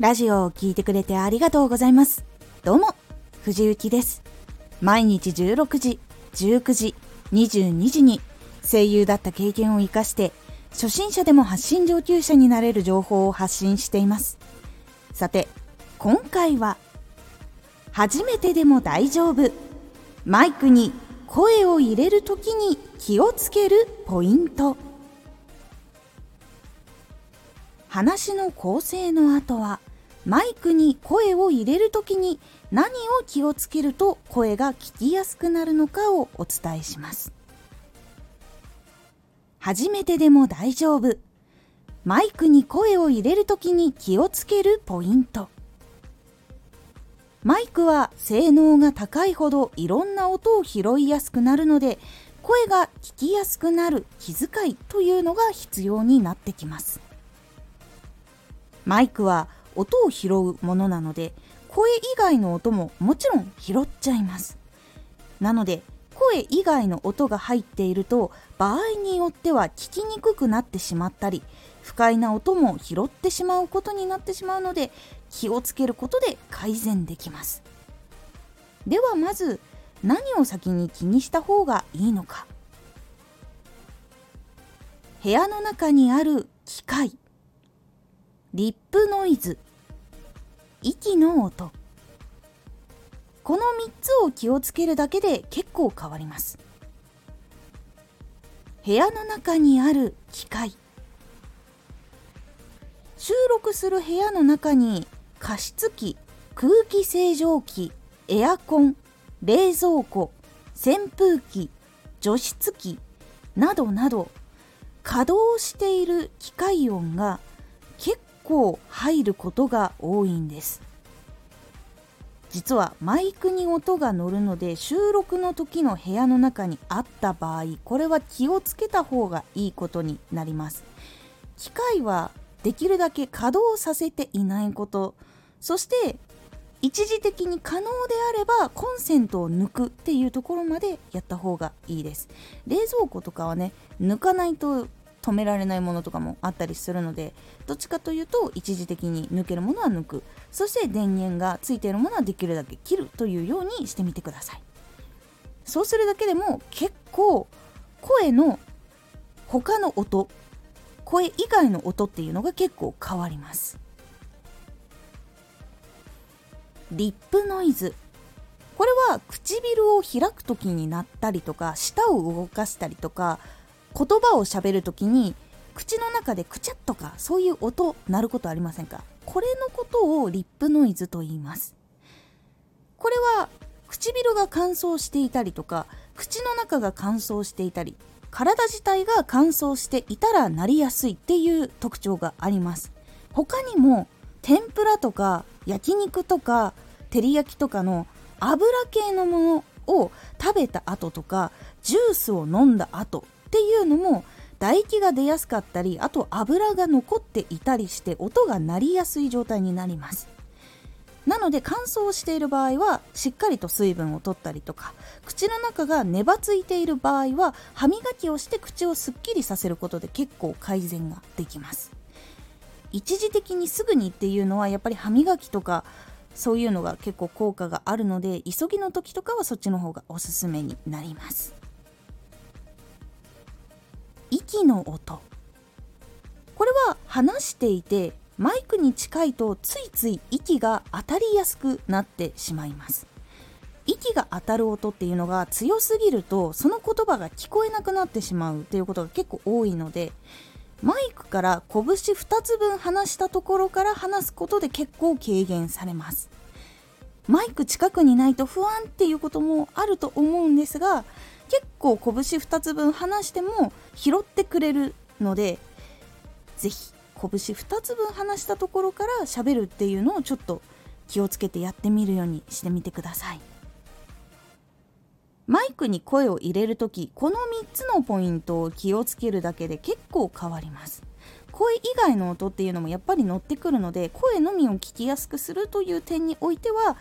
ラジオを聴いてくれてありがとうございます。どうも、藤幸です。毎日16時、19時、22時に声優だった経験を活かして初心者でも発信上級者になれる情報を発信していますさて今回は初めてでも大丈夫マイクに声を入れるときに気をつけるポイント話の構成の後はマイクに声を入れるときに何を気をつけると声が聞きやすくなるのかをお伝えします。初めてでも大丈夫。マイクに声を入れるときに気をつけるポイント。マイクは性能が高いほどいろんな音を拾いやすくなるので声が聞きやすくなる気遣いというのが必要になってきます。マイクは音を拾うものなので声以外の音ももちろん拾っちゃいます。なので声以外の音が入っていると場合によっては聞きにくくなってしまったり不快な音も拾ってしまうことになってしまうので気をつけることで改善できます。ではまず何を先に気にした方がいいのか。部屋の中にある機械。リップノイズ。息の音。この3つを気をつけるだけで結構変わります。部屋の中にある機械。収録する部屋の中に加湿器空気清浄機エアコン冷蔵庫扇風機除湿機などなど稼働している機械音が構入ることが多いんです。実はマイクに音が乗るので収録の時の部屋の中にあった場合これは気をつけた方がいいことになります。機械はできるだけ稼働させていないこと。そして一時的に可能であればコンセントを抜くっていうところまでやった方がいいです。冷蔵庫とかはね抜かないと止められないものとかもあったりするのでどっちかというと一時的に抜けるものは抜く。そして電源がついているものはできるだけ切るというようにしてみてください。そうするだけでも結構声の他の音声以外の音っていうのが結構変わります。リップノイズ。これは唇を開く時になったりとか舌を動かしたりとか言葉をしゃべる時に口の中でくちゃっとかそういう音鳴ることありませんか？これのことをリップノイズと言います。これは唇が乾燥していたりとか口の中が乾燥していたり体自体が乾燥していたらなりやすいっていう特徴があります。他にも天ぷらとか焼肉とか照り焼きとかの油系のものを食べた後とかジュースを飲んだ後っていうのも唾液が出やすかったりあと油が残っていたりして音が鳴りやすい状態になります。なので乾燥している場合はしっかりと水分を取ったりとか口の中がねばついている場合は歯磨きをして口をすっきりさせることで結構改善ができます。一時的にすぐにっていうのはやっぱり歯磨きとかそういうのが結構効果があるので急ぎの時とかはそっちの方がおすすめになります。息の音。これは話していてマイクに近いとついつい息が当たりやすくなってしまいます。息が当たる音っていうのが強すぎるとその言葉が聞こえなくなってしまうということが結構多いのでマイクから拳2つ分離したところから話すことで結構軽減されます。マイク近くにないと不安っていうこともあると思うんですが結構拳2つ分離しても拾ってくれるので是非拳2つ分離したところから喋るっていうのをちょっと気をつけてやってみるようにしてみてください。マイクに声を入れる時この3つのポイントを気をつけるだけで結構変わります。声以外の音っていうのもやっぱり乗ってくるので声のみを聞きやすくするという点においては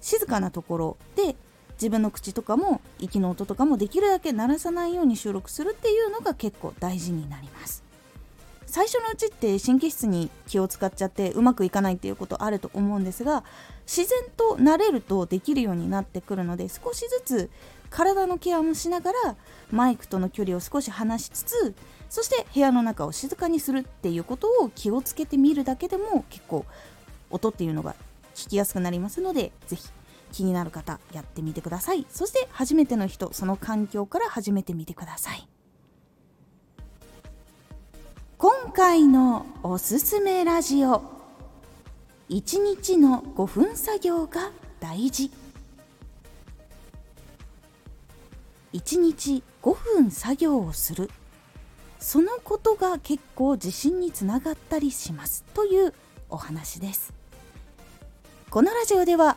静かなところで自分の口とかも息の音とかもできるだけ鳴らさないように収録するっていうのが結構大事になります。最初のうちって神経質に気を使っちゃってうまくいかないっていうことあると思うんですが自然と慣れるとできるようになってくるので少しずつ体のケアもしながらマイクとの距離を少し離しつつそして部屋の中を静かにするっていうことを気をつけてみるだけでも結構音っていうのが聞きやすくなりますので是非気になる方やってみてください。そして初めての人その環境から始めてみてください。今回のおすすめラジオ1日の5分作業が大事。1日5分作業をする。そのことが結構自信につながったりしますというお話です。このラジオでは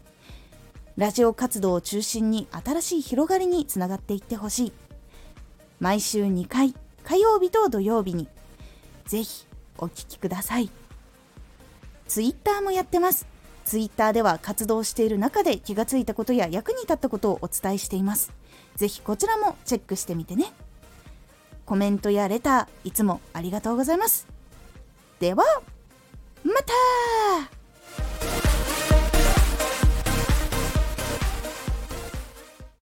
ラジオ活動を中心に新しい広がりにつながっていってほしい。毎週2回火曜日と土曜日に。ぜひお聴きください。ツイッターもやってます。ツイッターでは活動している中で気がついたことや役に立ったことをお伝えしています。ぜひこちらもチェックしてみてね。コメントやレターいつもありがとうございます。ではまた!